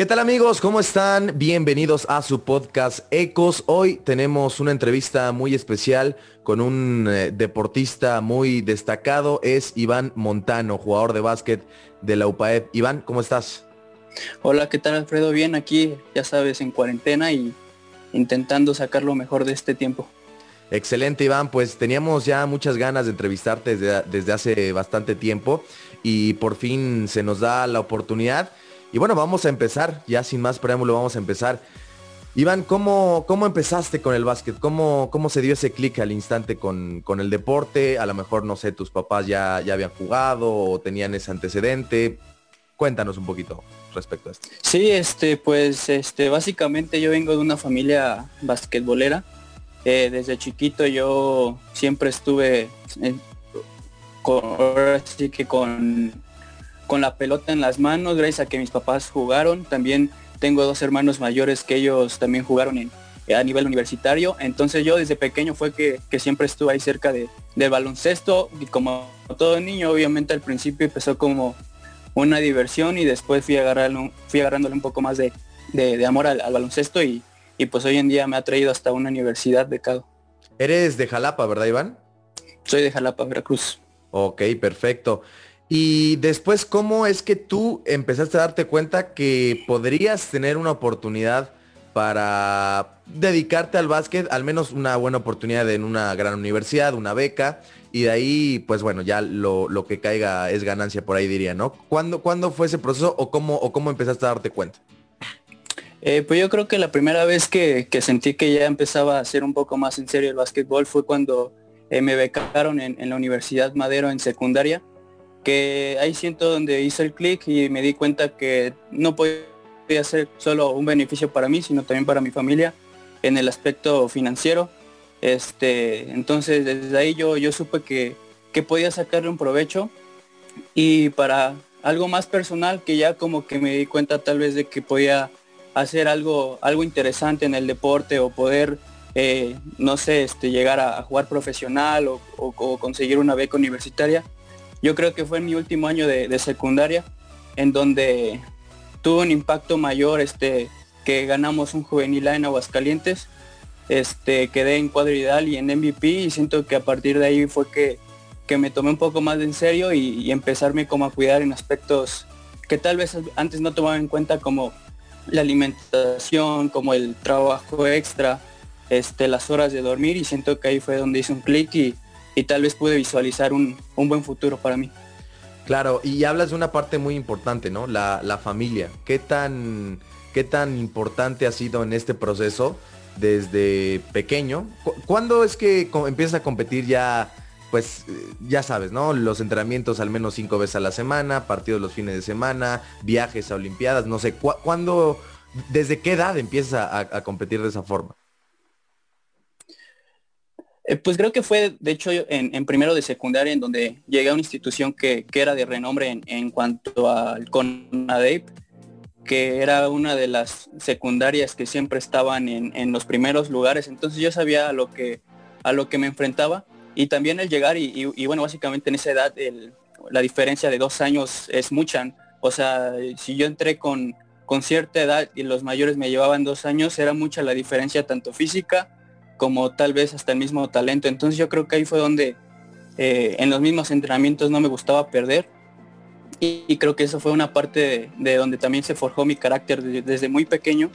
¿Qué tal amigos? ¿Cómo están? Bienvenidos a su podcast Ecos. Hoy tenemos una entrevista muy especial con un eh, deportista muy destacado. Es Iván Montano, jugador de básquet de la UPAEP. Iván, ¿cómo estás? Hola, ¿qué tal Alfredo? Bien aquí, ya sabes, en cuarentena y intentando sacar lo mejor de este tiempo. Excelente Iván, pues teníamos ya muchas ganas de entrevistarte desde, desde hace bastante tiempo y por fin se nos da la oportunidad. Y bueno, vamos a empezar, ya sin más preámbulo vamos a empezar. Iván, ¿cómo, cómo empezaste con el básquet? ¿Cómo, cómo se dio ese clic al instante con, con, el deporte? A lo mejor, no sé, tus papás ya, ya habían jugado o tenían ese antecedente. Cuéntanos un poquito respecto a esto. Sí, este, pues, este, básicamente yo vengo de una familia basquetbolera. Eh, desde chiquito yo siempre estuve con, así que con con la pelota en las manos, gracias a que mis papás jugaron. También tengo dos hermanos mayores que ellos también jugaron en, a nivel universitario. Entonces yo desde pequeño fue que, siempre estuve ahí cerca de, del baloncesto y como todo niño, obviamente al principio empezó como una diversión y después fui, agarrando, fui agarrándole un poco más de, amor al, baloncesto y, y, pues hoy en día me ha traído hasta una universidad de Cado. Eres de Jalapa, ¿verdad Iván? Soy de Jalapa, Veracruz. Ok, perfecto. Y después, ¿cómo es que tú empezaste a darte cuenta que podrías tener una oportunidad para dedicarte al básquet, al menos una buena oportunidad en una gran universidad, una beca, y de ahí, pues bueno, ya lo, que caiga es ganancia por ahí diría, ¿no? ¿Cuándo, ¿cuándo fue ese proceso o cómo, o cómo empezaste a darte cuenta? Eh, pues yo creo que la primera vez que, sentí que ya empezaba a ser un poco más en serio el básquetbol fue cuando eh, me becaron en la Universidad Madero en secundaria que ahí siento donde hice el clic y me di cuenta que no podía ser solo un beneficio para mí, sino también para mi familia en el aspecto financiero. Este, entonces desde ahí yo, yo supe que, que podía sacarle un provecho y para algo más personal que ya como que me di cuenta tal vez de que podía hacer algo, algo interesante en el deporte o poder, eh, no sé, este, llegar a, jugar profesional o conseguir una beca universitaria yo creo que fue en mi último año de, secundaria, en donde tuvo un impacto mayor este, que ganamos un juvenil A en Aguascalientes. Este, quedé en cuadridal y en MVP y siento que a partir de ahí fue que, que me tomé un poco más de en serio y, empezarme como a cuidar en aspectos que tal vez antes no tomaba en cuenta como la alimentación, como el trabajo extra, este, las horas de dormir y siento que ahí fue donde hice un clic y, y tal vez pude visualizar un, buen futuro para mí. Claro, y hablas de una parte muy importante, ¿no? La, familia. ¿Qué tan, ¿Qué tan importante ha sido en este proceso desde pequeño? ¿Cuándo es que empiezas a competir ya, pues ya sabes, ¿no? Los entrenamientos al menos cinco veces a la semana, partidos los fines de semana, viajes a Olimpiadas, no sé, ¿cuándo, desde qué edad empiezas a competir de esa forma? Eh, pues creo que fue, de hecho, en, primero de secundaria, en donde llegué a una institución que, era de renombre en, cuanto al CONADEIP, que era una de las secundarias que siempre estaban en, los primeros lugares. Entonces yo sabía a lo que, a lo que me enfrentaba y también el llegar y, bueno, básicamente en esa edad la diferencia de dos años es mucha. O sea, si yo entré con, con cierta edad y los mayores me llevaban dos años, era mucha la diferencia tanto física como tal vez hasta el mismo talento. Entonces yo creo que ahí fue donde eh, en los mismos entrenamientos no me gustaba perder y, creo que eso fue una parte de, donde también se forjó mi carácter desde muy pequeño,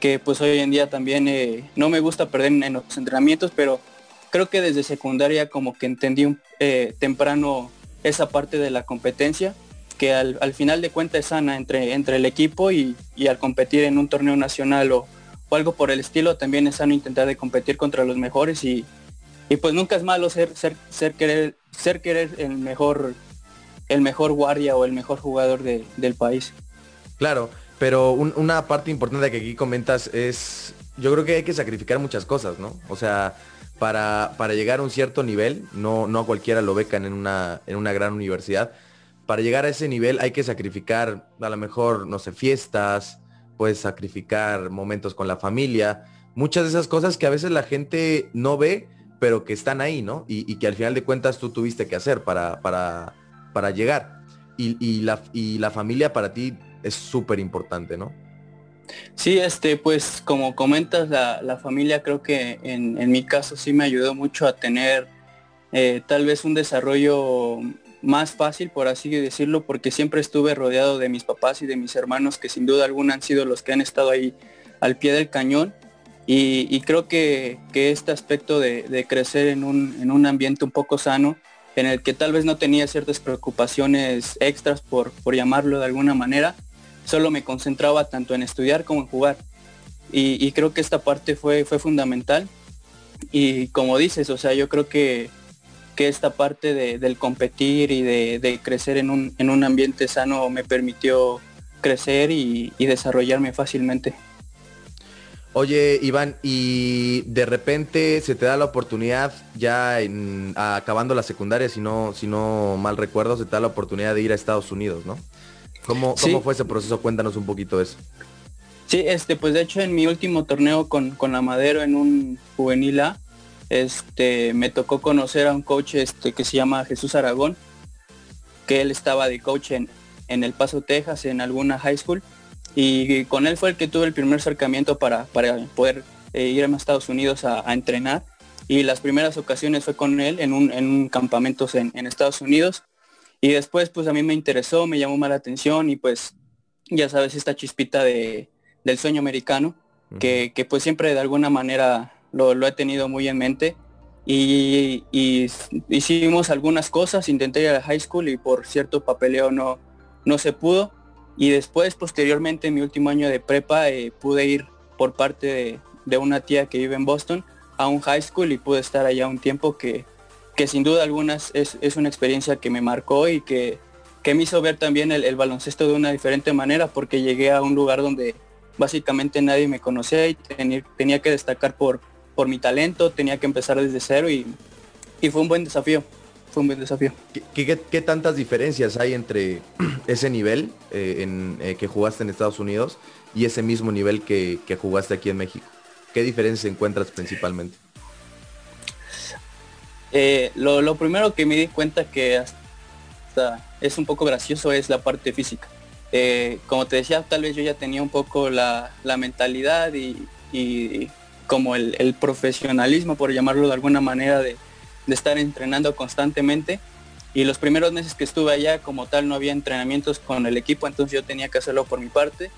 que pues hoy en día también eh, no me gusta perder en, los entrenamientos, pero creo que desde secundaria como que entendí eh, temprano esa parte de la competencia que al, final de cuentas es sana entre, entre el equipo y, y al competir en un torneo nacional o, o algo por el estilo, también es sano intentar de competir contra los mejores y, pues nunca es malo ser, ser, ser querer, ser querer el mejor, el mejor guardia o el mejor jugador del país. Claro, pero una parte importante que aquí comentas es, yo creo que hay que sacrificar muchas cosas, ¿no? O sea, para, para llegar a un cierto nivel, no, no a cualquiera lo becan en una, en una gran universidad, para llegar a ese nivel hay que sacrificar a lo mejor, no sé, fiestas, puedes sacrificar momentos con la familia, muchas de esas cosas que a veces la gente no ve, pero que están ahí, ¿no? Y, que al final de cuentas tú tuviste que hacer para, para, para llegar. Y, la, y la familia para ti es súper importante, ¿no? Sí, este, pues como comentas, la, familia creo que en, mi caso sí me ayudó mucho a tener eh, tal vez un desarrollo más fácil, por así decirlo, porque siempre estuve rodeado de mis papás y de mis hermanos, que sin duda alguna han sido los que han estado ahí al pie del cañón. Y, creo que, este aspecto de, crecer en un, ambiente un poco sano, en el que tal vez no tenía ciertas preocupaciones extras, por, por llamarlo de alguna manera, solo me concentraba tanto en estudiar como en jugar. Y, creo que esta parte fue, fue fundamental. Y como dices, o sea, yo creo que, que esta parte del competir y de, crecer en un, en un, ambiente sano me permitió crecer y desarrollarme fácilmente. Oye, Iván, y de repente se te da la oportunidad, ya en, acabando la secundaria, si no, si no mal recuerdo, se te da la oportunidad de ir a Estados Unidos, ¿no? ¿Cómo, ¿Cómo fue ese proceso? Cuéntanos un poquito eso. Sí, este, pues de hecho en mi último torneo con, con la Madero en un juvenil A, este, me tocó conocer a un coach este, que se llama Jesús Aragón, que él estaba de coach en, en El Paso, Texas, en alguna high school y con él fue el que tuve el primer acercamiento para, poder eh, ir a Estados Unidos a, entrenar. Y las primeras ocasiones fue con él en un, en campamento en, Estados Unidos. Y después pues a mí me interesó, me llamó más la atención y pues ya sabes esta chispita de, del sueño americano, que, pues siempre de alguna manera lo, he tenido muy en mente. Y, hicimos algunas cosas, intenté ir a high school y por cierto papeleo no, no se pudo y después, posteriormente, en mi último año de prepa, eh, pude ir por parte de, una tía que vive en Boston a un high school y pude estar allá un tiempo que, que sin duda alguna es, es, una experiencia que me marcó y que, que me hizo ver también el, baloncesto de una diferente manera porque llegué a un lugar donde básicamente nadie me conocía y tenía que destacar por, por mi talento, tenía que empezar desde cero y, y fue un buen desafío fue un buen desafío. ¿Qué, tantas diferencias hay entre ese nivel eh, en, eh, que jugaste en Estados Unidos y ese mismo nivel que, jugaste aquí en México? ¿Qué diferencias encuentras principalmente? Eh, lo, primero que me di cuenta que hasta es un poco gracioso es la parte física. como te decía, tal vez yo ya tenía un poco la, mentalidad y, como el, profesionalismo, por llamarlo de alguna manera, de, estar entrenando constantemente. Y los primeros meses que estuve allá como tal no había entrenamientos con el equipo, entonces yo tenía que hacerlo por mi parte.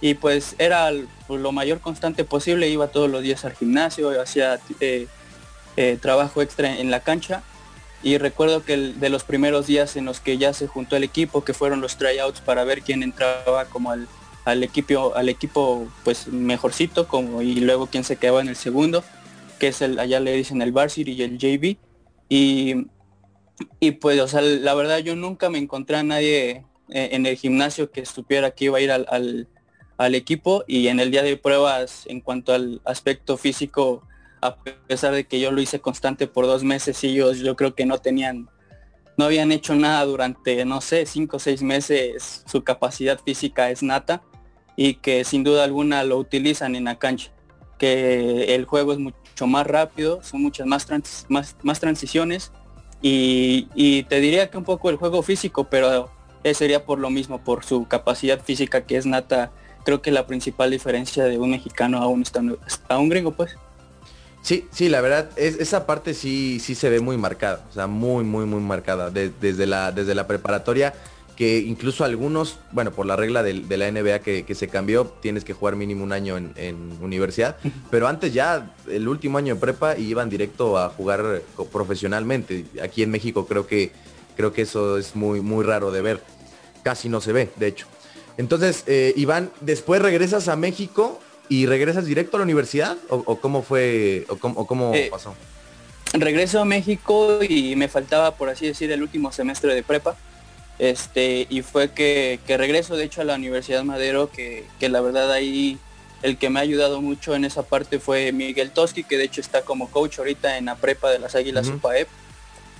Y pues era lo mayor constante posible, iba todos los días al gimnasio, hacía eh, eh, trabajo extra en la cancha. Y recuerdo que de los primeros días en los que ya se juntó el equipo, que fueron los tryouts para ver quién entraba como al, al equipo, al equipo pues mejorcito, como y luego quién se quedaba en el segundo, que es el, allá le dicen el varsity y el JV y, y pues, o sea, la verdad yo nunca me encontré a nadie eh, en el gimnasio que supiera que iba a ir al, al, equipo. Y en el día de pruebas en cuanto al aspecto físico, a pesar de que yo lo hice constante por dos meses, ellos yo creo que no tenían, no habían hecho nada durante, no sé, cinco o seis meses, su capacidad física es nata y que sin duda alguna lo utilizan en la cancha, que el juego es mucho más rápido, son muchas más, más, más transiciones y, te diría que un poco el juego físico, pero sería por lo mismo, por su capacidad física que es nata, creo que la principal diferencia de un mexicano a un, a un gringo pues. Sí, sí, la verdad, es, esa parte sí, sí se ve muy marcada, o sea, muy, muy, muy marcada. desde, la, desde la preparatoria que incluso algunos, bueno, por la regla de, la NBA que, se cambió, tienes que jugar mínimo un año en, universidad, pero antes ya el último año de prepa iban directo a jugar profesionalmente. Aquí en México creo que, creo que eso es muy, muy raro de ver. Casi no se ve, de hecho. Entonces, eh, Iván, después regresas a México y regresas directo a la universidad o, cómo fue o cómo, eh, pasó. Regreso a México y me faltaba, por así decir, el último semestre de prepa este, y fue que, regreso de hecho a la Universidad Madero, que, la verdad ahí el que me ha ayudado mucho en esa parte fue Miguel Toski, que de hecho está como coach ahorita en la prepa de las Águilas UPAEP.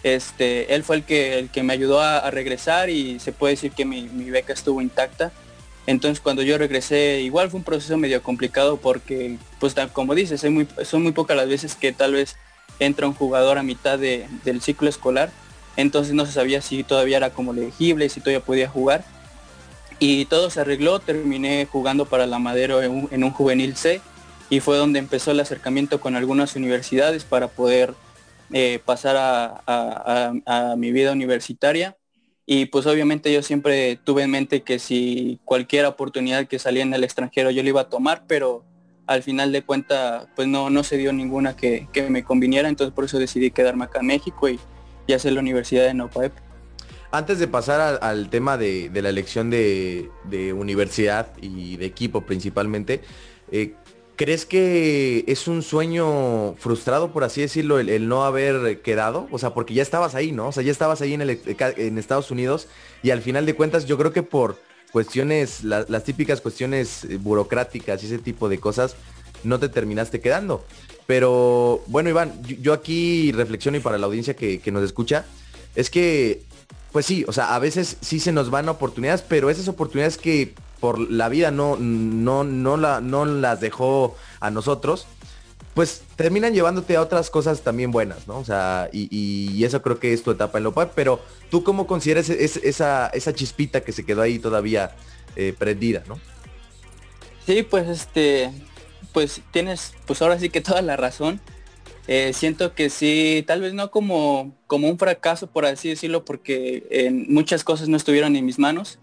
Este, él fue el que, el que me ayudó a, regresar y se puede decir que mi, beca estuvo intacta. Entonces cuando yo regresé, igual fue un proceso medio complicado porque, pues como dices, muy, son muy pocas las veces que tal vez entra un jugador a mitad del ciclo escolar entonces no se sabía si todavía era como elegible, si todavía podía jugar. Y todo se arregló, terminé jugando para la Madero en un, juvenil C y fue donde empezó el acercamiento con algunas universidades para poder eh, pasar a, mi vida universitaria. Y pues obviamente yo siempre tuve en mente que si cualquier oportunidad que salía en el extranjero yo lo iba a tomar, pero al final de cuenta pues no, no se dio ninguna que, me conviniera, entonces por eso decidí quedarme acá en México y, y hacer la Universidad de Nopaep. Antes de pasar al, tema de, la elección de, universidad y de equipo principalmente, eh, ¿crees que es un sueño frustrado, por así decirlo, el, no haber quedado? O sea, porque ya estabas ahí, ¿no? O sea, ya estabas ahí en, en Estados Unidos y al final de cuentas yo creo que por cuestiones, las típicas cuestiones eh, burocráticas y ese tipo de cosas, no te terminaste quedando. Pero bueno, Iván, yo, aquí reflexiono y para la audiencia que, que nos escucha, es que pues sí, o sea, a veces sí se nos van oportunidades, pero esas oportunidades que por la vida no, no, no, la, no las dejó a nosotros, pues terminan llevándote a otras cosas también buenas, ¿no? O sea, y, eso creo que es tu etapa en Lopar, pero tú cómo consideras esa, esa chispita que se quedó ahí todavía eh, prendida, ¿no? Sí, pues este, pues tienes, pues ahora sí que toda la razón. Eh, siento que sí, tal vez no como, como un fracaso, por así decirlo, porque muchas cosas no estuvieron en mis manos,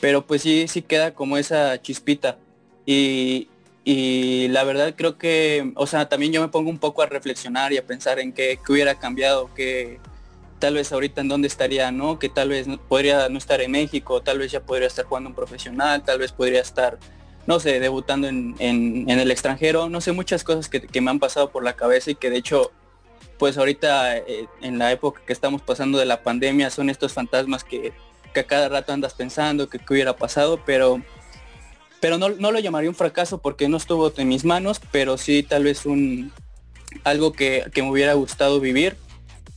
pero pues sí, sí queda como esa chispita. Y, la verdad creo que, o sea, también yo me pongo un poco a reflexionar y a pensar en qué, hubiera cambiado, que tal vez ahorita en dónde estaría, ¿no? Que tal vez podría no estar en México, tal vez ya podría estar jugando un profesional, tal vez podría estar no sé, debutando en, el extranjero, no sé, muchas cosas que, me han pasado por la cabeza y que de hecho, pues ahorita eh, en la época que estamos pasando de la pandemia son estos fantasmas que, a cada rato andas pensando que, hubiera pasado, pero, pero no, lo llamaría un fracaso porque no estuvo en mis manos, pero sí tal vez un algo que, me hubiera gustado vivir.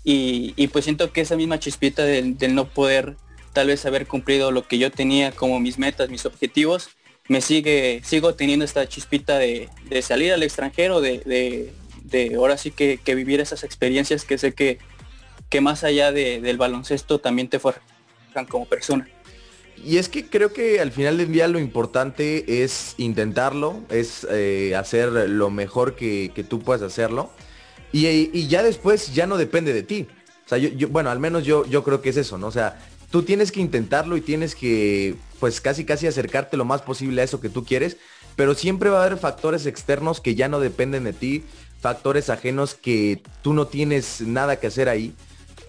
Y, pues siento que esa misma chispita del no poder tal vez haber cumplido lo que yo tenía como mis metas, mis objetivos, me sigue, sigo teniendo esta chispita de, salir al extranjero, de, ahora sí que, vivir esas experiencias que sé que, que más allá del baloncesto también te forjan como persona. Y es que creo que al final del día lo importante es intentarlo, es eh, hacer lo mejor que, tú puedas hacerlo. Y, ya después ya no depende de ti. O sea, yo, bueno, al menos yo, yo creo que es eso, ¿no? O sea, tú tienes que intentarlo y tienes que, pues casi casi acercarte lo más posible a eso que tú quieres, pero siempre va a haber factores externos que ya no dependen de ti, factores ajenos que tú no tienes nada que hacer ahí.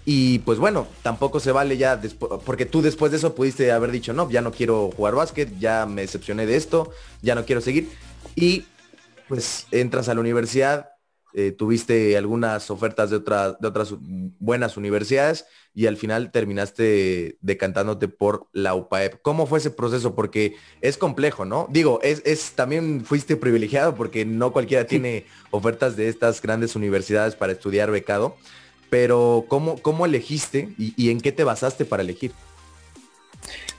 Y pues bueno, tampoco se vale ya, porque tú después de eso pudiste haber dicho, no, ya no quiero jugar básquet, ya me decepcioné de esto, ya no quiero seguir. Y pues entras a la universidad, eh, tuviste algunas ofertas de, otras de otras buenas universidades y al final terminaste decantándote por la UPAEP. ¿Cómo fue ese proceso? Porque es complejo, ¿no? Digo, es, es también fuiste privilegiado porque no cualquiera tiene ofertas de estas grandes universidades para estudiar becado, pero ¿cómo, cómo elegiste y, en qué te basaste para elegir?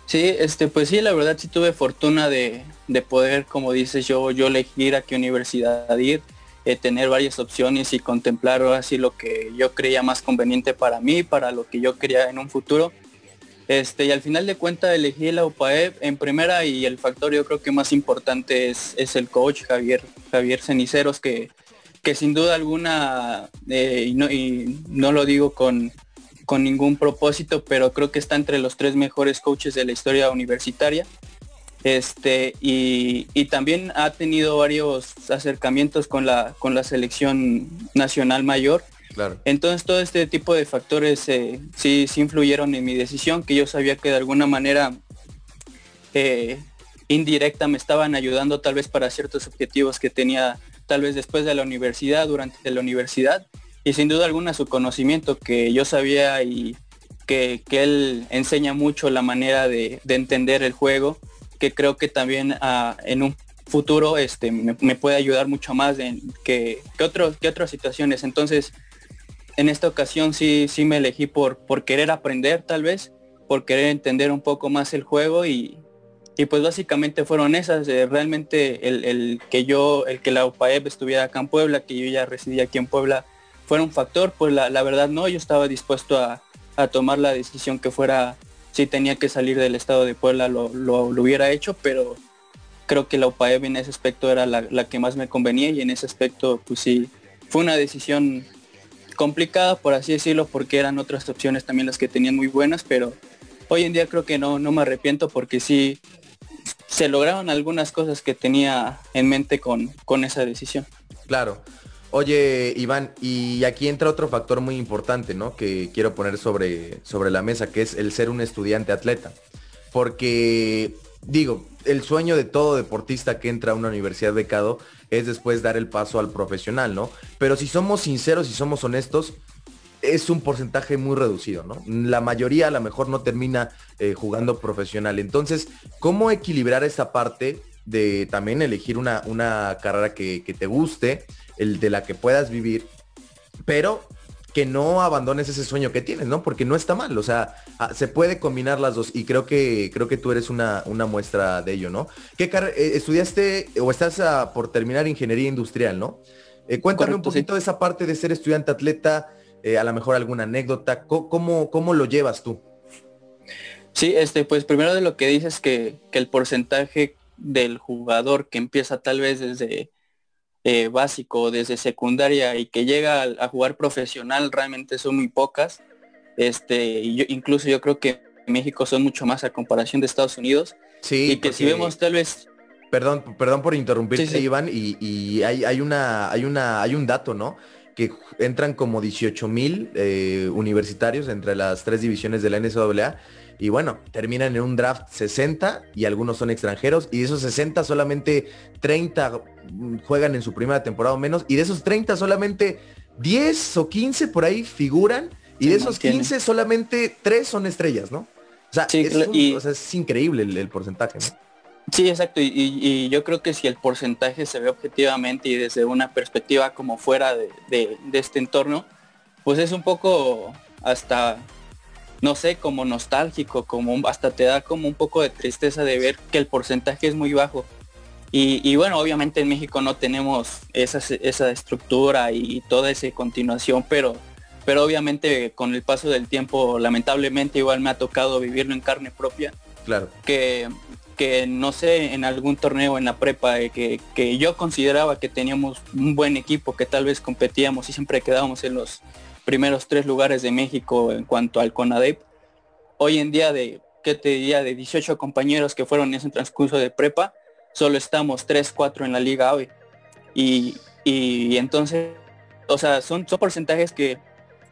Sí, este, pues sí, la verdad sí tuve fortuna de, de poder, como dices yo, yo elegir a qué universidad ir eh, tener varias opciones y contemplar así lo que yo creía más conveniente para mí, para lo que yo quería en un futuro. Este, y al final de cuentas elegí la UPAEP en primera y el factor yo creo que más importante es, es el coach Javier, Javier Ceniceros, que, que sin duda alguna, eh, y, no, y no lo digo con, con ningún propósito, pero creo que está entre los tres mejores coaches de la historia universitaria. Este, y, también ha tenido varios acercamientos con la, con la selección nacional mayor. Claro. Entonces todo este tipo de factores eh, sí, sí influyeron en mi decisión, que yo sabía que de alguna manera eh, indirecta me estaban ayudando tal vez para ciertos objetivos que tenía tal vez después de la universidad, durante la universidad. Y sin duda alguna su conocimiento que yo sabía y que, él enseña mucho la manera de, de entender el juego que creo que también ah, en un futuro este, me, puede ayudar mucho más en que, que, que otras situaciones. Entonces, en esta ocasión sí, sí me elegí por, por querer aprender tal vez, por querer entender un poco más el juego y, pues básicamente fueron esas. Eh, realmente el, que yo, el que la UPAEP estuviera acá en Puebla, que yo ya residía aquí en Puebla, fue un factor, pues la, verdad no, yo estaba dispuesto a, a tomar la decisión que fuera si tenía que salir del estado de Puebla lo, lo, hubiera hecho, pero creo que la UPAEB en ese aspecto era la, la, que más me convenía y en ese aspecto pues sí, fue una decisión complicada por así decirlo porque eran otras opciones también las que tenían muy buenas, pero hoy en día creo que no, no me arrepiento porque sí se lograron algunas cosas que tenía en mente con, con esa decisión. Claro. Oye, Iván, y aquí entra otro factor muy importante, ¿no? Que quiero poner sobre, sobre la mesa, que es el ser un estudiante atleta. Porque, digo, el sueño de todo deportista que entra a una universidad becado es después dar el paso al profesional, ¿no? Pero si somos sinceros y somos honestos, es un porcentaje muy reducido, ¿no? La mayoría a lo mejor no termina eh, jugando profesional. Entonces, ¿cómo equilibrar esa parte de también elegir una, una carrera que te guste? El de la que puedas vivir, pero que no abandones ese sueño que tienes, ¿no? Porque no está mal, o sea, ah, se puede combinar las dos y creo que creo que tú eres una, una muestra de ello, ¿no? ¿Qué eh, estudiaste o estás por terminar ingeniería industrial, ¿no? Eh, cuéntame un poquito de esa parte de ser estudiante atleta, eh, a lo mejor alguna anécdota, ¿cómo, cómo lo llevas tú? Sí, este, pues primero de lo que dices que, que el porcentaje del jugador que empieza tal vez desde eh, básico desde secundaria y que llega a, jugar profesional realmente son muy pocas. Este, y yo, incluso yo creo que en México son mucho más a comparación de Estados Unidos. Sí. Y que si vemos tal vez. Perdón, perdón por interrumpirte, Iván, y, hay, hay, una, hay, una, hay un dato, ¿no? Que entran como 18 mil eh, universitarios entre las tres divisiones de la NCAA y bueno, terminan en un draft 60 y algunos son extranjeros y de esos 60 solamente 30 juegan en su primera temporada o menos y de esos 30 solamente 10 o 15 por ahí figuran y de esos 15 solamente 3 son estrellas, ¿no? O sea, es, increíble el, porcentaje, ¿no? Sí, exacto. Y, yo creo que si el porcentaje se ve objetivamente y desde una perspectiva como fuera de, de este entorno, pues es un poco hasta no sé, como nostálgico, como hasta te da como un poco de tristeza de ver que el porcentaje es muy bajo. Y, bueno, obviamente en México no tenemos esa, esa estructura y toda esa continuación, pero, pero obviamente con el paso del tiempo, lamentablemente igual me ha tocado vivirlo en carne propia. Claro. Que, que no sé, en algún torneo en la prepa, eh, que, que yo consideraba que teníamos un buen equipo, que tal vez competíamos y siempre quedábamos en los primeros tres lugares de México en cuanto al CONADEP. Hoy en día de, ¿qué te diría? De 18 compañeros que fueron en ese transcurso de prepa, solo estamos 3, 4 en la Liga AVE. Y, y, entonces, o sea, son, son porcentajes que,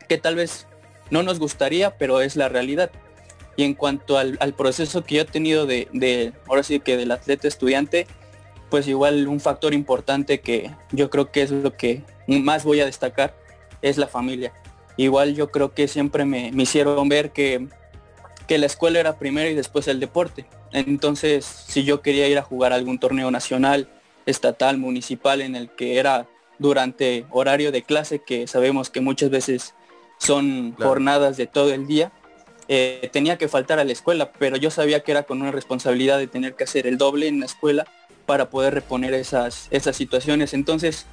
que tal vez no nos gustaría, pero es la realidad. Y en cuanto al, al, proceso que yo he tenido de, de, ahora sí que del atleta estudiante, pues igual un factor importante que yo creo que es lo que más voy a destacar es la familia. Igual yo creo que siempre me, hicieron ver que, que la escuela era primero y después el deporte. Entonces, si yo quería ir a jugar algún torneo nacional, estatal, municipal, en el que era durante horario de clase, que sabemos que muchas veces son jornadas de todo el día, eh, tenía que faltar a la escuela, pero yo sabía que era con una responsabilidad de tener que hacer el doble en la escuela para poder reponer esas, esas situaciones. Entonces,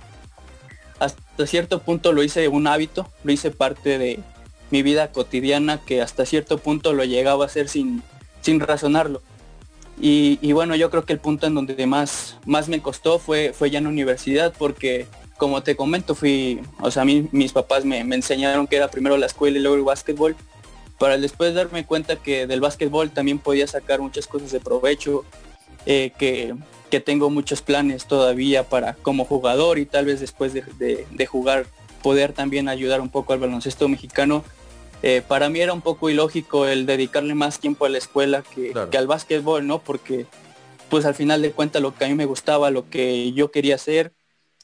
hasta cierto punto lo hice un hábito, lo hice parte de mi vida cotidiana que hasta cierto punto lo llegaba a hacer sin, sin razonarlo. Y, bueno, yo creo que el punto en donde más, más me costó fue, fue ya en la universidad porque como te comento, fui, o sea, mí, mis papás me, me, enseñaron que era primero la escuela y luego el básquetbol, para después darme cuenta que del básquetbol también podía sacar muchas cosas de provecho, eh, que, que tengo muchos planes todavía para como jugador y tal vez después de, jugar poder también ayudar un poco al baloncesto mexicano. Eh, para mí era un poco ilógico el dedicarle más tiempo a la escuela que, al básquetbol, ¿no? Porque pues al final de cuentas lo que a mí me gustaba, lo que yo quería hacer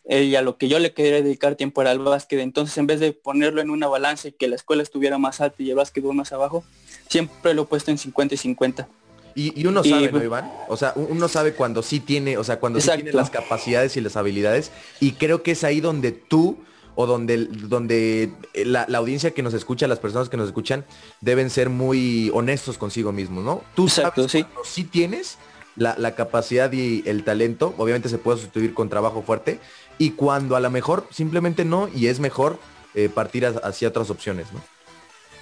eh, y a lo que yo le quería dedicar tiempo era al básquet. Entonces en vez de ponerlo en una balanza y que la escuela estuviera más alta y el básquetbol más abajo, siempre lo he puesto en 50 y 50. Y, uno sabe, ¿no, Iván? O sea, uno sabe cuando sí tiene, o sea, cuando sí tiene las capacidades y las habilidades. Y creo que es ahí donde tú o donde, donde la, audiencia que nos escucha, las personas que nos escuchan, deben ser muy honestos consigo mismos, ¿no? Tú sabes sí. sí tienes la, capacidad y el talento, obviamente se puede sustituir con trabajo fuerte, y cuando a lo mejor simplemente no, y es mejor eh, partir hacia otras opciones, ¿no?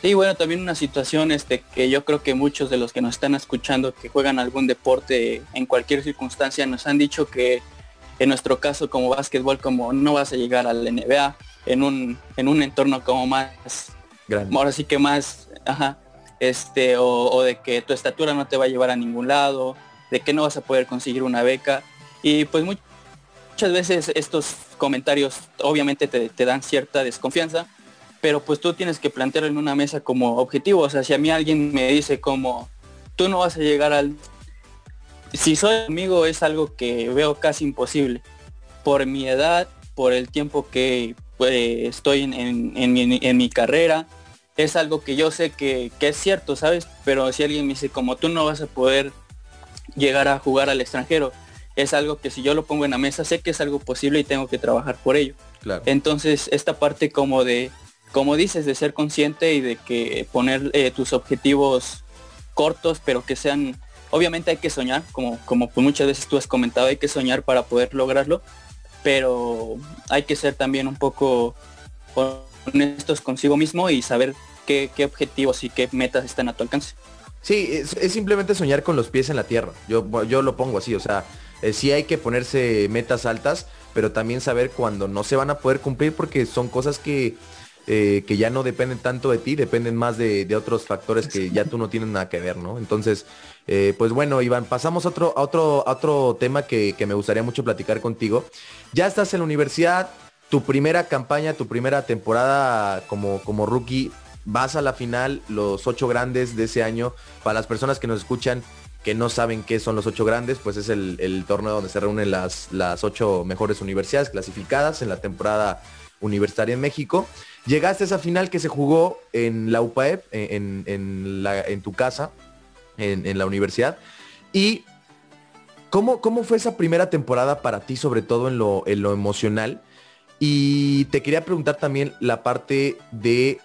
Sí, bueno, también una situación este, que yo creo que muchos de los que nos están escuchando que juegan algún deporte en cualquier circunstancia nos han dicho que en nuestro caso como básquetbol como no vas a llegar al NBA en un, en un entorno como más Grande. ahora sí que más ajá, este o, o, de que tu estatura no te va a llevar a ningún lado de que no vas a poder conseguir una beca y pues muchas veces estos comentarios obviamente te, te dan cierta desconfianza pero pues tú tienes que plantearlo en una mesa como objetivo. O sea, si a mí alguien me dice como, tú no vas a llegar al... Si soy amigo es algo que veo casi imposible. Por mi edad, por el tiempo que pues, estoy en, mi, carrera, es algo que yo sé que, que, es cierto, ¿sabes? Pero si alguien me dice como tú no vas a poder llegar a jugar al extranjero, es algo que si yo lo pongo en la mesa, sé que es algo posible y tengo que trabajar por ello. Claro. Entonces, esta parte como de como dices, de ser consciente y de que poner eh, tus objetivos cortos, pero que sean, obviamente hay que soñar, como, como muchas veces tú has comentado, hay que soñar para poder lograrlo, pero hay que ser también un poco honestos consigo mismo y saber qué, objetivos y qué metas están a tu alcance. Sí, es, simplemente soñar con los pies en la tierra. Yo, yo lo pongo así, o sea, eh, sí hay que ponerse metas altas, pero también saber cuándo no se van a poder cumplir porque son cosas que eh, que ya no dependen tanto de ti, dependen más de, otros factores que ya tú no tienes nada que ver, ¿no? Entonces, eh, pues bueno, Iván, pasamos a otro, otro, otro tema que, me gustaría mucho platicar contigo. Ya estás en la universidad, tu primera campaña, tu primera temporada como, como rookie, vas a la final, los ocho grandes de ese año. Para las personas que nos escuchan, que no saben qué son los ocho grandes, pues es el, el torneo donde se reúnen las, las ocho mejores universidades clasificadas en la temporada universitaria en México. Llegaste a esa final que se jugó en la UPAEP, en, en, tu casa, en, la universidad. Y ¿cómo, ¿cómo, fue esa primera temporada para ti, sobre todo en lo, emocional? Y te quería preguntar también la parte de,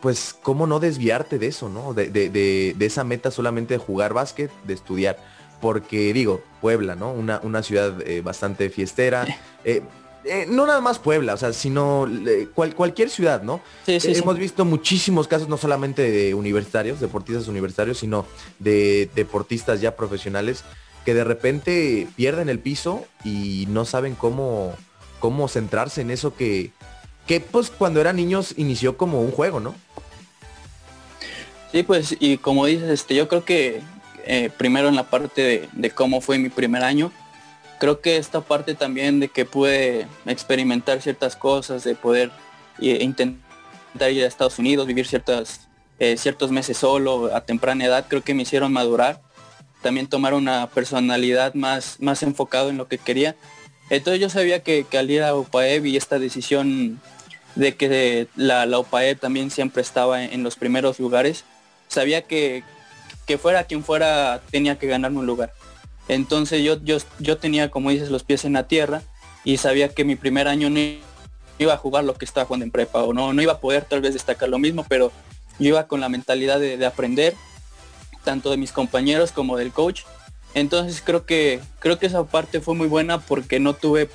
pues, cómo no desviarte de eso, ¿no? De, esa meta solamente de jugar básquet, de estudiar. Porque digo, Puebla, ¿no? Una, ciudad eh, bastante fiestera. Eh, eh, no nada más Puebla, o sea, sino cualquier ciudad, ¿no? Sí, sí, Hemos visto muchísimos casos, no solamente de universitarios, deportistas universitarios, sino de deportistas ya profesionales que de repente pierden el piso y no saben cómo, cómo centrarse en eso que, que pues cuando eran niños inició como un juego, ¿no? Sí, pues y como dices, este, yo creo que eh, primero en la parte de, de, cómo fue mi primer año, creo que esta parte también de que pude experimentar ciertas cosas, de poder eh, intentar ir a Estados Unidos, vivir ciertas, eh, ciertos meses solo a temprana edad, creo que me hicieron madurar, también tomar una personalidad más, más enfocado en lo que quería. Entonces yo sabía que, que al ir a UPAEB y esta decisión de que la, la UPAEB también siempre estaba en, los primeros lugares, sabía que, que fuera quien fuera tenía que ganarme un lugar. Entonces yo, yo, yo tenía, como dices, los pies en la tierra y sabía que mi primer año no iba a jugar lo que estaba jugando en prepa o no, no iba a poder tal vez destacar lo mismo, pero yo iba con la mentalidad de, aprender, tanto de mis compañeros como del coach. Entonces creo que, creo que esa parte fue muy buena porque no tuve,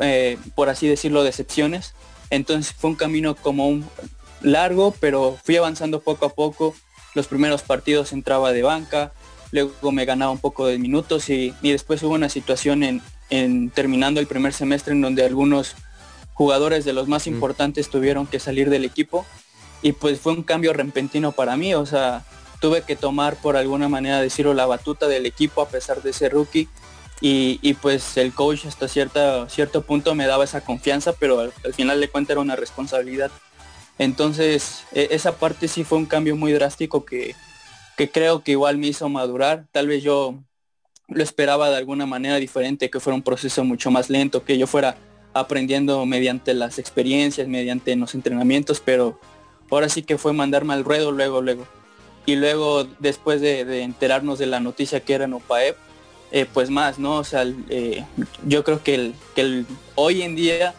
eh, por así decirlo, decepciones. Entonces fue un camino como un largo, pero fui avanzando poco a poco. Los primeros partidos entraba de banca, luego me ganaba un poco de minutos y, después hubo una situación en, terminando el primer semestre en donde algunos jugadores de los más importantes tuvieron que salir del equipo y pues fue un cambio repentino para mí, o sea, tuve que tomar por alguna manera decirlo la batuta del equipo a pesar de ser rookie y, pues el coach hasta cierta, cierto punto me daba esa confianza, pero al, final de cuentas era una responsabilidad. Entonces, e, esa parte sí fue un cambio muy drástico que, que creo que igual me hizo madurar. Tal vez yo lo esperaba de alguna manera diferente, que fuera un proceso mucho más lento, que yo fuera aprendiendo mediante las experiencias, mediante los entrenamientos, pero ahora sí que fue mandarme al ruedo luego, luego. Y luego, después de, enterarnos de la noticia que era en OPAEP, eh, pues más, ¿no? O sea, eh, yo creo que, que el, hoy en día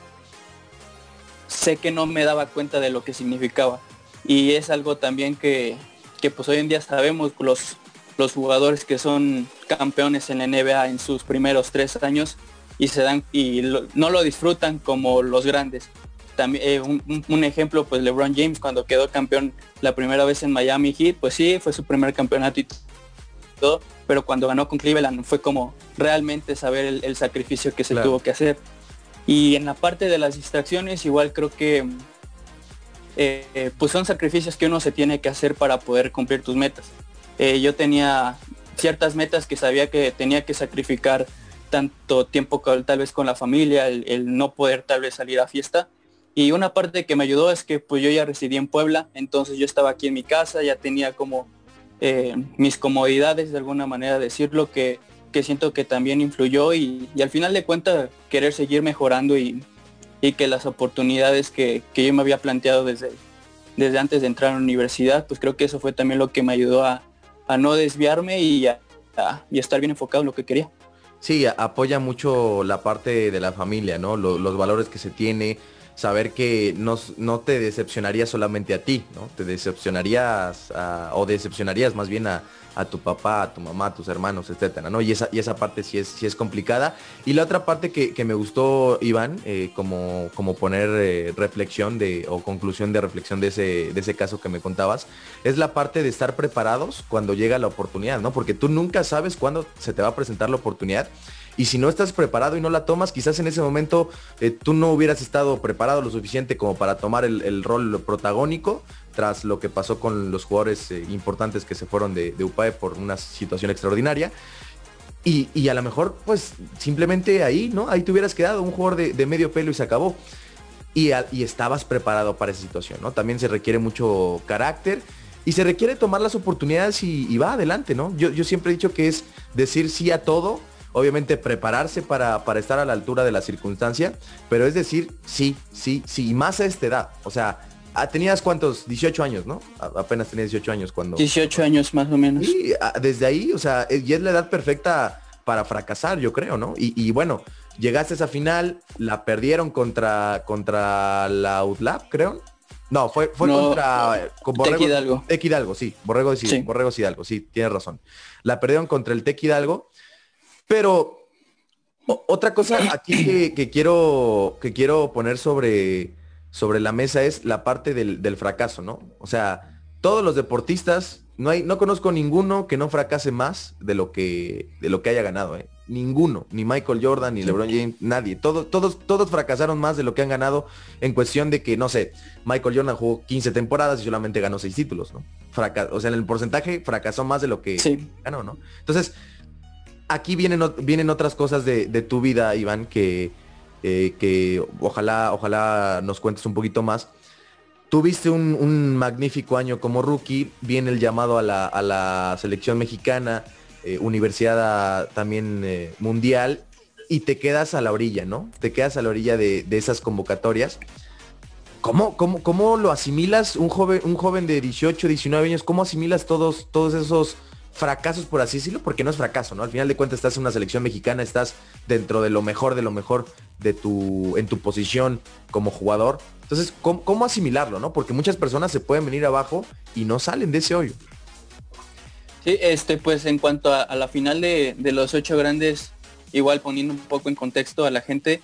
sé que no me daba cuenta de lo que significaba. Y es algo también que, que pues hoy en día sabemos los, los jugadores que son campeones en la NBA en sus primeros tres años y se dan y no lo disfrutan como los grandes. también eh, un, ejemplo, pues LeBron James cuando quedó campeón la primera vez en Miami Heat, pues sí, fue su primer campeonato y todo, pero cuando ganó con Cleveland fue como realmente saber el, sacrificio que se tuvo que hacer. Y en la parte de las distracciones, igual creo que eh, pues son sacrificios que uno se tiene que hacer para poder cumplir tus metas. Eh, yo tenía ciertas metas que sabía que tenía que sacrificar tanto tiempo tal vez con la familia, el, no poder tal vez salir a fiesta. Y una parte que me ayudó es que pues yo ya residí en Puebla, entonces yo estaba aquí en mi casa, ya tenía como eh, mis comodidades de alguna manera decirlo que, que siento que también influyó y, y, al final de cuentas querer seguir mejorando y, y que las oportunidades que, yo me había planteado desde, desde antes de entrar a la universidad, pues creo que eso fue también lo que me ayudó a, no desviarme y a, estar bien enfocado en lo que quería. Sí, apoya mucho la parte de la familia, ¿no? Los valores que se tiene, saber que no, no, te decepcionaría solamente a ti, ¿no? Te decepcionarías o decepcionarías más bien a, tu papá, a tu mamá, a tus hermanos, etcétera, ¿no? Y esa, y esa parte sí es, sí es complicada. Y la otra parte que, me gustó, Iván, eh, como, como poner eh, reflexión de, o conclusión de reflexión de ese, de ese caso que me contabas, es la parte de estar preparados cuando llega la oportunidad, ¿no? Porque tú nunca sabes cuándo se te va a presentar la oportunidad y si no estás preparado y no la tomas, quizás en ese momento eh, tú no hubieras estado preparado lo suficiente como para tomar el, rol protagónico tras lo que pasó con los jugadores eh, importantes que se fueron de, UPAE por una situación extraordinaria. Y, a lo mejor, pues simplemente ahí, ¿no? Ahí te hubieras quedado un jugador de, medio pelo y se acabó. Y, y, estabas preparado para esa situación, ¿no? También se requiere mucho carácter y se requiere tomar las oportunidades y, va adelante, ¿no? Yo, yo siempre he dicho que es decir sí a todo obviamente prepararse para, estar a la altura de la circunstancia, pero es decir, sí, sí, sí, y más a esta edad. O sea, ah, tenías cuántos, 18 años, ¿no? apenas tenías 18 años cuando... 18 años más o menos. Y ah, desde ahí, o sea, y es la edad perfecta para fracasar, yo creo, ¿no? Y, bueno, llegaste a esa final, la perdieron contra, contra la UTLAB, creo. No, fue, fue contra con Borrego, Hidalgo. Hidalgo, sí. Borrego, sí, Borrego Hidalgo, sí, tienes razón. La perdieron contra el Tec Hidalgo pero otra cosa aquí que, quiero, que quiero poner sobre, sobre la mesa es la parte del, fracaso, ¿no? O sea, todos los deportistas, no, hay, no conozco ninguno que no fracase más de lo que, de lo que haya ganado, ¿eh? Ninguno, ni Michael Jordan, ni LeBron James, nadie. Todos, todos, todos fracasaron más de lo que han ganado en cuestión de que, no sé, Michael Jordan jugó 15 temporadas y solamente ganó 6 títulos, ¿no? o sea, en el porcentaje fracasó más de lo que ganó, ¿no? Entonces, aquí vienen, vienen otras cosas de, tu vida, Iván, que, eh, que ojalá, ojalá nos cuentes un poquito más. Tuviste un, magnífico año como rookie, viene el llamado a la, selección mexicana, eh, universidad también eh, mundial, y te quedas a la orilla, ¿no? Te quedas a la orilla de, esas convocatorias. ¿Cómo, cómo, cómo lo asimilas un joven, un joven de 18, 19 años? ¿Cómo asimilas todos, todos esos fracasos, por así decirlo, porque no es fracaso, ¿no? Al final de cuentas estás en una selección mexicana, estás dentro de lo mejor, de lo mejor de tu, en tu posición como jugador. Entonces, ¿cómo, asimilarlo, no? Porque muchas personas se pueden venir abajo y no salen de ese hoyo. Sí, este, pues en cuanto a, la final de, los ocho grandes, igual poniendo un poco en contexto a la gente,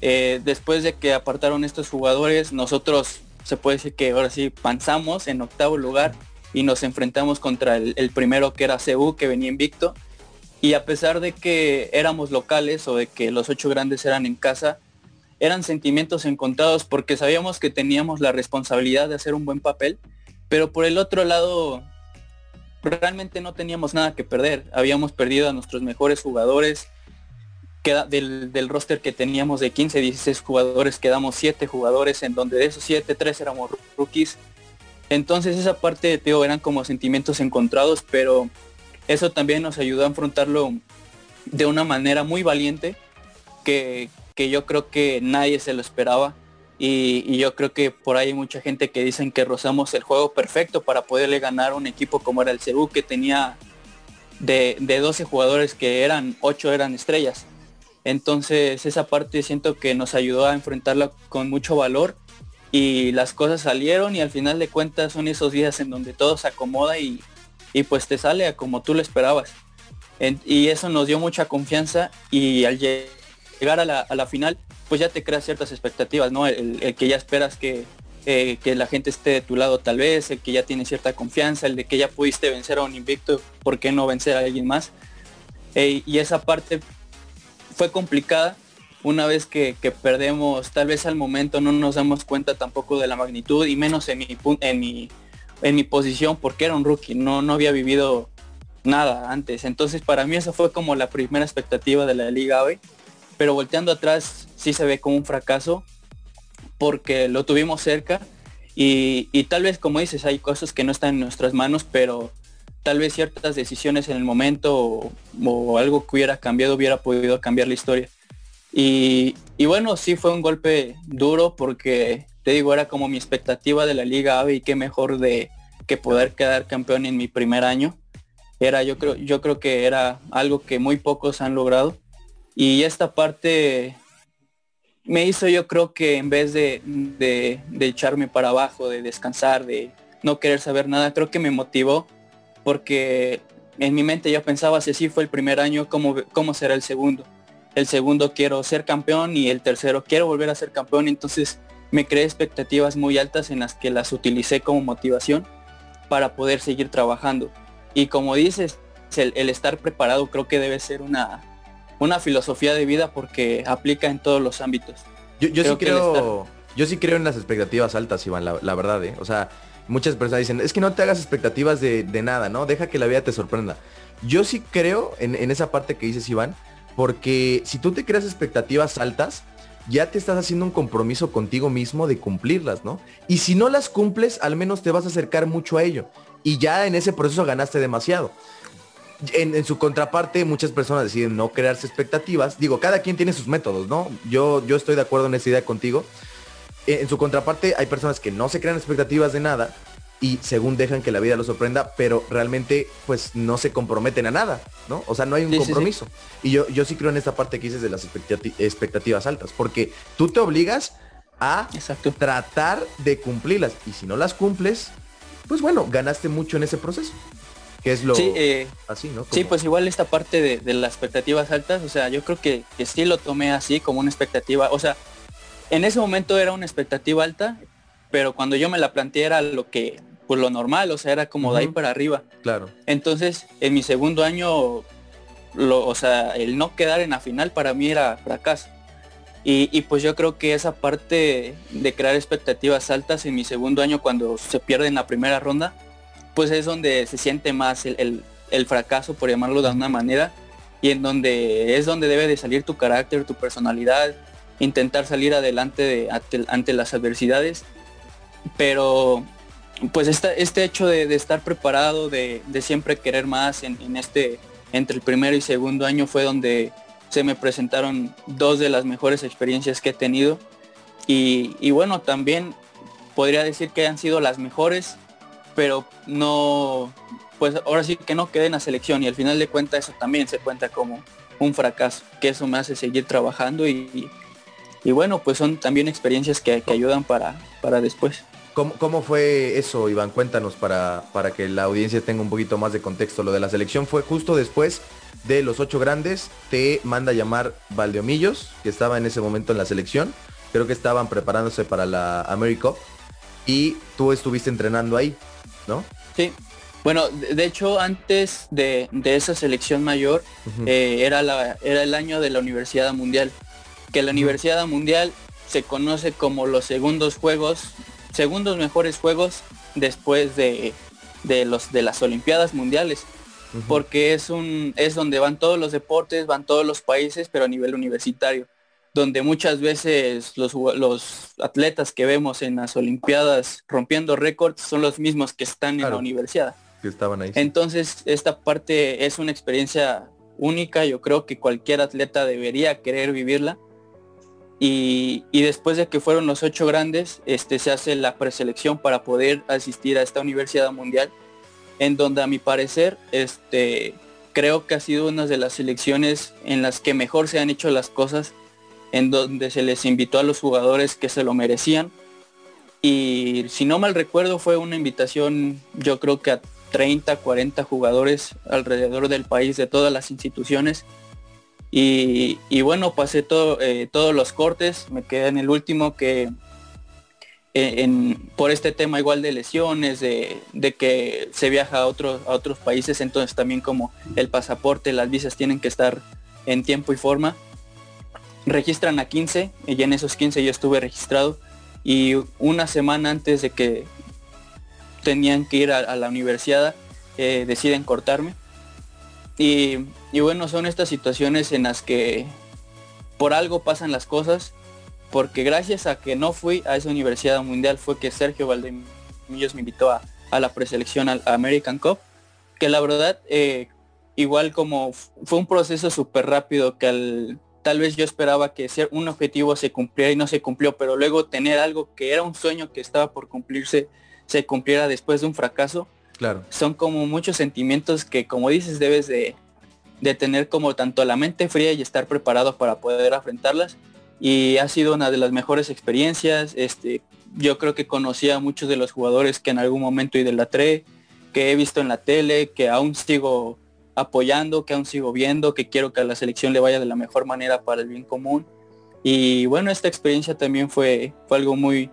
eh, después de que apartaron estos jugadores, nosotros se puede decir que ahora sí panzamos en octavo lugar y nos enfrentamos contra el, primero que era CU, que venía invicto. Y a pesar de que éramos locales o de que los ocho grandes eran en casa, eran sentimientos encontrados porque sabíamos que teníamos la responsabilidad de hacer un buen papel, pero por el otro lado realmente no teníamos nada que perder. Habíamos perdido a nuestros mejores jugadores. Queda, del, del, roster que teníamos de 15, 16 jugadores, quedamos 7 jugadores, en donde de esos 7, 3 éramos rookies. Entonces esa parte, de Teo eran como sentimientos encontrados, pero eso también nos ayudó a afrontarlo de una manera muy valiente, que, yo creo que nadie se lo esperaba. Y, yo creo que por ahí hay mucha gente que dicen que rozamos el juego perfecto para poderle ganar a un equipo como era el Cebu, que tenía de, de 12 jugadores que eran 8 eran estrellas. Entonces esa parte siento que nos ayudó a enfrentarla con mucho valor y las cosas salieron y al final de cuentas son esos días en donde todo se acomoda y, pues te sale como tú lo esperabas. y eso nos dio mucha confianza y al llegar a la, final pues ya te creas ciertas expectativas, ¿no? El, que ya esperas que, eh, que la gente esté de tu lado tal vez, el que ya tiene cierta confianza, el de que ya pudiste vencer a un invicto, ¿por qué no vencer a alguien más? Eh, y esa parte fue complicada. Una vez que, perdemos, tal vez al momento no nos damos cuenta tampoco de la magnitud y menos en mi, en mi, en mi posición porque era un rookie, no, no había vivido nada antes. Entonces para mí eso fue como la primera expectativa de la liga hoy. Pero volteando atrás sí se ve como un fracaso porque lo tuvimos cerca y, tal vez como dices hay cosas que no están en nuestras manos, pero tal vez ciertas decisiones en el momento o, algo que hubiera cambiado hubiera podido cambiar la historia. Y, bueno, sí fue un golpe duro porque te digo, era como mi expectativa de la Liga AVE y qué mejor de que poder quedar campeón en mi primer año. Era yo creo yo creo que era algo que muy pocos han logrado. Y esta parte me hizo yo creo que en vez de, de, echarme para abajo de descansar de no querer saber nada creo que me motivó porque en mi mente yo pensaba si así fue el primer año cómo, cómo será el segundo el segundo quiero ser campeón y el tercero quiero volver a ser campeón entonces me creé expectativas muy altas en las que las utilicé como motivación para poder seguir trabajando y como dices, el, estar preparado creo que debe ser una, una filosofía de vida porque aplica en todos los ámbitos. Yo, sí creo, yo sí creo en las expectativas altas, Iván, la, verdad, ¿eh? O sea, muchas personas dicen, es que no te hagas expectativas de, nada, ¿no? Deja que la vida te sorprenda. Yo sí creo en, en, esa parte que dices, Iván, porque si tú te creas expectativas altas, ya te estás haciendo un compromiso contigo mismo de cumplirlas, ¿no? Y si no las cumples, al menos te vas a acercar mucho a ello y ya en ese proceso ganaste demasiado. En, su contraparte, muchas personas deciden no crearse expectativas. Digo, cada quien tiene sus métodos, ¿no? Yo, yo estoy de acuerdo en esa idea contigo. En, su contraparte, hay personas que no se crean expectativas de nada y según dejan que la vida los sorprenda, pero realmente pues no se comprometen a nada, ¿no? O sea, no hay un compromiso. Y yo, yo sí creo en esta parte que dices de las expectativas altas, porque tú te obligas a tratar de cumplirlas y si no las cumples, pues bueno, ganaste mucho en ese proceso. Que es lo eh, así, ¿no? Sí, pues igual esta parte de, las expectativas altas, o sea, yo creo que, sí lo tomé así como una expectativa, o sea, en ese momento era una expectativa alta, pero cuando yo me la planteé era lo que, pues lo normal, o sea, era como de ahí para arriba. Claro. Entonces, en mi segundo año, lo, o sea, el no quedar en la final para mí era fracaso. Y, pues yo creo que esa parte de crear expectativas altas en mi segundo año cuando se pierde en la primera ronda, pues es donde se siente más el, fracaso, por llamarlo de una manera, y en donde es donde debe de salir tu carácter, tu personalidad, intentar salir adelante de, ante, las adversidades. Pero pues este hecho de, estar preparado, de, siempre querer más en, este, entre el primero y segundo año fue donde se me presentaron dos de las mejores experiencias que he tenido y, bueno, también podría decir que han sido las mejores, pero no, pues ahora sí que no quedé en la selección y al final de cuentas eso también se cuenta como un fracaso, que eso me hace seguir trabajando y, bueno, pues son también experiencias que, ayudan para, para después. ¿Cómo, ¿Cómo, fue eso, Iván? Cuéntanos para, para que la audiencia tenga un poquito más de contexto. Lo de la selección fue justo después de los ocho grandes, te manda a llamar Valdeomillos, que estaba en ese momento en la selección. Creo que estaban preparándose para la America y tú estuviste entrenando ahí, ¿no? Sí. Bueno, de hecho, antes de, esa selección mayor, eh, era, la, era el año de la Universidad Mundial. Que la Universidad Mundial se conoce como los segundos juegos, segundos mejores juegos después de, de los, de las Olimpiadas Mundiales porque es un es donde van todos los deportes, van todos los países, pero a nivel universitario, donde muchas veces los, los atletas que vemos en las Olimpiadas rompiendo récords son los mismos que están en la universidad. Que estaban ahí. Entonces, esta parte es una experiencia única, yo creo que cualquier atleta debería querer vivirla. Y, después de que fueron los ocho grandes, este, se hace la preselección para poder asistir a esta universidad mundial en donde a mi parecer este, creo que ha sido una de las selecciones en las que mejor se han hecho las cosas, en donde se les invitó a los jugadores que se lo merecían. Y si no mal recuerdo fue una invitación yo creo que a 30, 40 jugadores alrededor del país de todas las instituciones. Y, bueno, pasé eh, todos los cortes, me quedé en el último que en, por este tema igual de lesiones, de, que se viaja a otros, a otros países, entonces también como el pasaporte, las visas tienen que estar en tiempo y forma. Registran a 15 y en esos 15 yo estuve registrado y una semana antes de que tenían que ir a, la universidad eh, deciden cortarme. Y, bueno, son estas situaciones en las que por algo pasan las cosas porque gracias a que no fui a esa universidad mundial fue que Sergio Valdemillos me invitó a, la preselección al American Cup, que la verdad eh, igual como fue un proceso súper rápido que al, tal vez yo esperaba que ser un objetivo se cumpliera y no se cumplió, pero luego tener algo que era un sueño que estaba por cumplirse se cumpliera después de un fracaso. Son como muchos sentimientos que como dices debes de, de tener como tanto la mente fría y estar preparado para poder afrontarlas y ha sido una de las mejores experiencias. Este, yo creo que conocí a muchos de los jugadores que en algún momento idolatré, que he visto en la tele, que aún sigo apoyando, que aún sigo viendo, que quiero que a la selección le vaya de la mejor manera para el bien común. Y bueno, esta experiencia también fue, fue algo muy,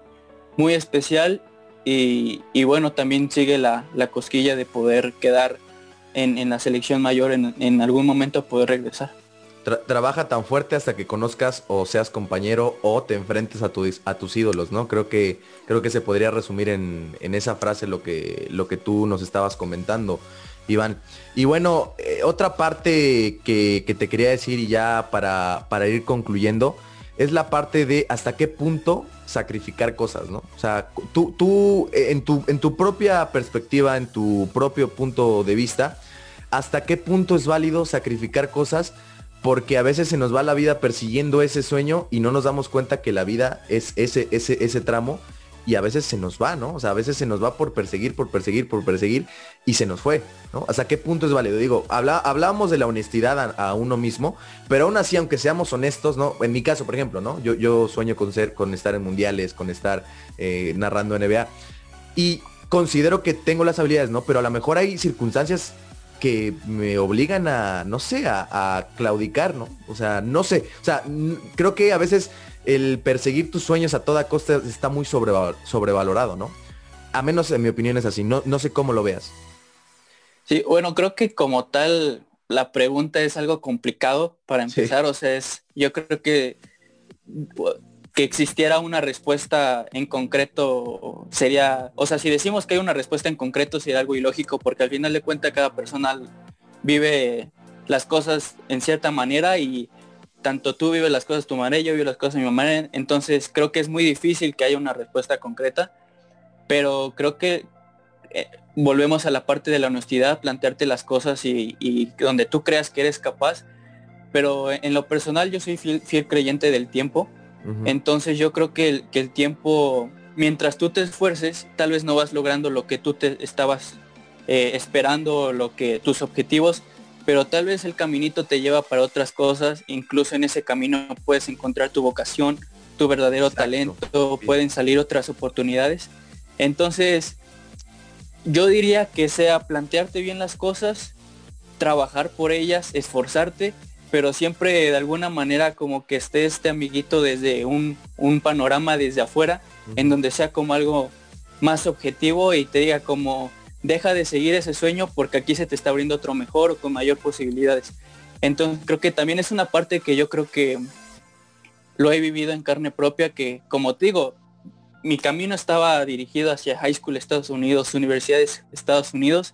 muy especial y, bueno, también sigue la, cosquilla de poder quedar en, la selección mayor en, en algún momento poder regresar trabaja tan fuerte hasta que conozcas o seas compañero o te enfrentes a, a tus ídolos, ¿no? Creo que, creo que se podría resumir en, esa frase lo que, lo que tú nos estabas comentando, Iván. Y bueno, eh, otra parte que, te quería decir y ya para, para ir concluyendo, es la parte de hasta qué punto sacrificar cosas, ¿no? O sea, tú, tú eh, en, tu, en tu propia perspectiva, en tu propio punto de vista, hasta qué punto es válido sacrificar cosas porque a veces se nos va la vida persiguiendo ese sueño y no nos damos cuenta que la vida es ese, ese, ese tramo y a veces se nos va, ¿no? O sea, a veces se nos va por perseguir, por perseguir, por perseguir y se nos fue, ¿no? ¿Hasta qué punto es válido? Digo, habla, hablábamos de la honestidad a, uno mismo, pero aún así, aunque seamos honestos, ¿no? En mi caso, por ejemplo, ¿no? Yo, yo sueño con ser, con estar en mundiales, con estar eh, narrando NBA y considero que tengo las habilidades, ¿no? Pero a lo mejor hay circunstancias que me obligan a, no sé, a, claudicar, ¿no? O sea, no sé. O sea, creo que a veces el perseguir tus sueños a toda costa está muy sobrevalorado, ¿no? A menos en mi opinión es así. No, no sé cómo lo veas. Sí, bueno, creo que como tal la pregunta es algo complicado para empezar. O sea, es, yo creo que que existiera una respuesta en concreto sería, o sea, si decimos que hay una respuesta en concreto sería algo ilógico porque al final de cuentas cada persona vive las cosas en cierta manera y tanto tú vives las cosas tu manera, yo vivo las cosas mi manera, entonces creo que es muy difícil que haya una respuesta concreta, pero creo que eh, volvemos a la parte de la honestidad, plantearte las cosas y, donde tú creas que eres capaz, pero en lo personal yo soy fiel creyente del tiempo entonces yo creo que el, tiempo, mientras tú te esfuerces, tal vez no vas logrando lo que tú te estabas eh, esperando, lo que tus objetivos, pero tal vez el caminito te lleva para otras cosas, incluso en ese camino puedes encontrar tu vocación, tu verdadero talento, pueden salir otras oportunidades. Entonces, yo diría que sea plantearte bien las cosas, trabajar por ellas, esforzarte pero siempre de alguna manera como que esté este amiguito desde un, panorama desde afuera, en donde sea como algo más objetivo y te diga como deja de seguir ese sueño porque aquí se te está abriendo otro mejor o con mayor posibilidades. Entonces creo que también es una parte que yo creo que lo he vivido en carne propia, que como te digo, mi camino estaba dirigido hacia high school Estados Unidos, universidades Estados Unidos,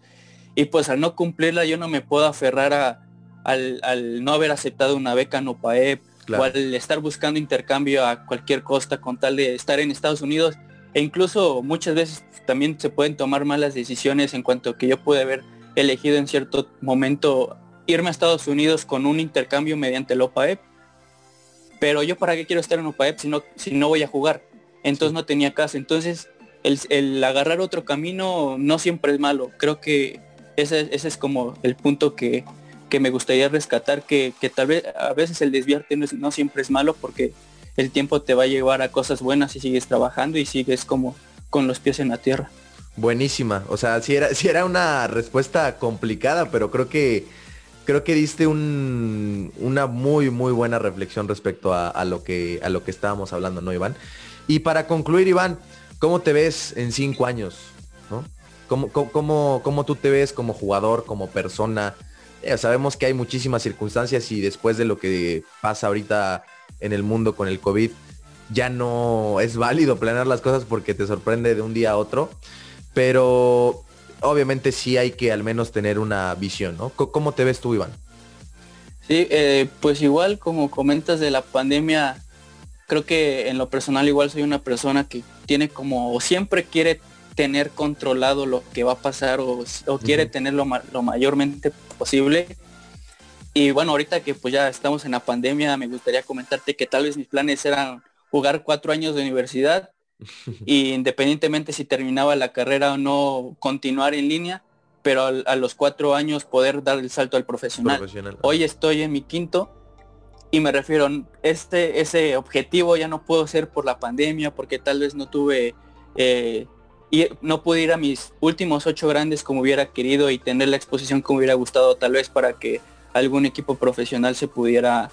y pues al no cumplirla yo no me puedo aferrar a, al, no haber aceptado una beca en OPAEP o al estar buscando intercambio a cualquier costa con tal de estar en Estados Unidos e incluso muchas veces también se pueden tomar malas decisiones en cuanto a que yo pude haber elegido en cierto momento irme a Estados Unidos con un intercambio mediante el OPAEP. Pero yo para qué quiero estar en OPAEP si no, si no voy a jugar. Entonces no tenía caso. Entonces el, el, agarrar otro camino no siempre es malo. Creo que ese, ese es como el punto que, que me gustaría rescatar, que, tal vez a veces el desviarte no, siempre es malo porque el tiempo te va a llevar a cosas buenas y sigues trabajando y sigues como con los pies en la tierra. Buenísima, o sea, si era, si era una respuesta complicada, pero creo que creo que diste una muy, muy buena reflexión respecto a, lo que, a lo que estábamos hablando, ¿no, Iván? Y para concluir, Iván, ¿cómo te ves en cinco años? ¿no? ¿Cómo, cómo, tú te ves como jugador, como persona? Eh, sabemos que hay muchísimas circunstancias y después de lo que pasa ahorita en el mundo con el COVID, ya no es válido planear las cosas porque te sorprende de un día a otro. Pero obviamente sí hay que al menos tener una visión, ¿no? ¿Cómo te ves tú, Iván? Sí, eh, pues igual como comentas de la pandemia, creo que en lo personal igual soy una persona que tiene como, o siempre quiere tener controlado lo que va a pasar o, quiere tenerlo lo mayormente posible. Y bueno, ahorita que pues ya estamos en la pandemia, me gustaría comentarte que tal vez mis planes eran jugar cuatro años de universidad y independientemente si terminaba la carrera o no, continuar en línea, pero a, los cuatro años poder dar el salto al profesional. Hoy estoy en mi quinto y me refiero, este, ese objetivo ya no puedo ser por la pandemia porque tal vez no tuve eh, y no pude ir a mis últimos ocho grandes como hubiera querido y tener la exposición como hubiera gustado tal vez para que algún equipo profesional se pudiera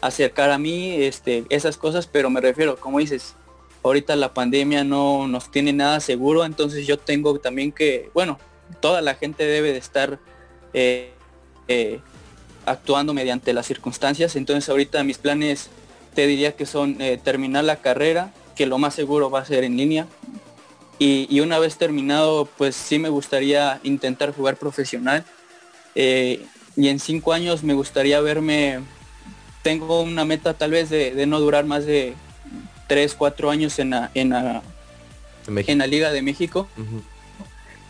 acercar a mí, este, esas cosas, pero me refiero, como dices, ahorita la pandemia no nos tiene nada seguro, entonces yo tengo también que, bueno, toda la gente debe de estar eh, eh, actuando mediante las circunstancias, entonces ahorita mis planes te diría que son eh, terminar la carrera, que lo más seguro va a ser en línea, y, una vez terminado, pues sí me gustaría intentar jugar profesional. Y en cinco años me gustaría verme, tengo una meta tal vez de, no durar más de tres, cuatro años en la, en la, en la Liga de México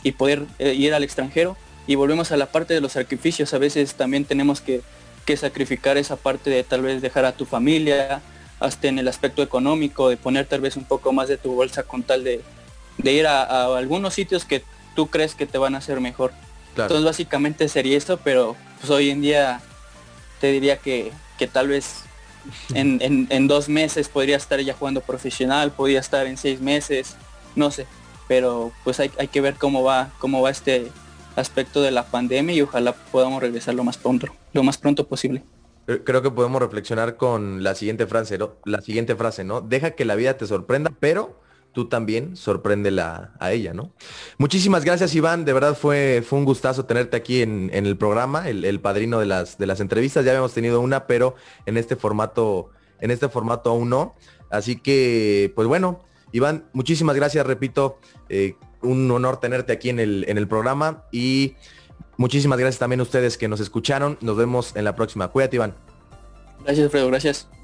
y poder eh, ir al extranjero. Y volvemos a la parte de los sacrificios. A veces también tenemos que, que sacrificar esa parte de tal vez dejar a tu familia, hasta en el aspecto económico, de poner tal vez un poco más de tu bolsa con tal de, de ir a, algunos sitios que tú crees que te van a hacer mejor. Entonces básicamente sería esto, pero pues hoy en día te diría que, que tal vez en, en, dos meses podría estar ya jugando profesional, podría estar en seis meses, no sé. Pero pues hay, hay que ver cómo va, cómo va este aspecto de la pandemia y ojalá podamos regresar lo más pronto, lo más pronto posible. Creo que podemos reflexionar con la siguiente frase, ¿no? La siguiente frase, ¿no? Deja que la vida te sorprenda, pero tú también sorpréndela a ella, ¿no? Muchísimas gracias, Iván. De verdad fue, un gustazo tenerte aquí en, el programa, el, padrino de las, entrevistas. Ya habíamos tenido una, pero en este formato, en este formato aún no. Así que, pues bueno, Iván, muchísimas gracias, repito, eh, un honor tenerte aquí en el, en el programa y muchísimas gracias también a ustedes que nos escucharon. Nos vemos en la próxima. Cuídate, Iván. Gracias, Fredo, gracias.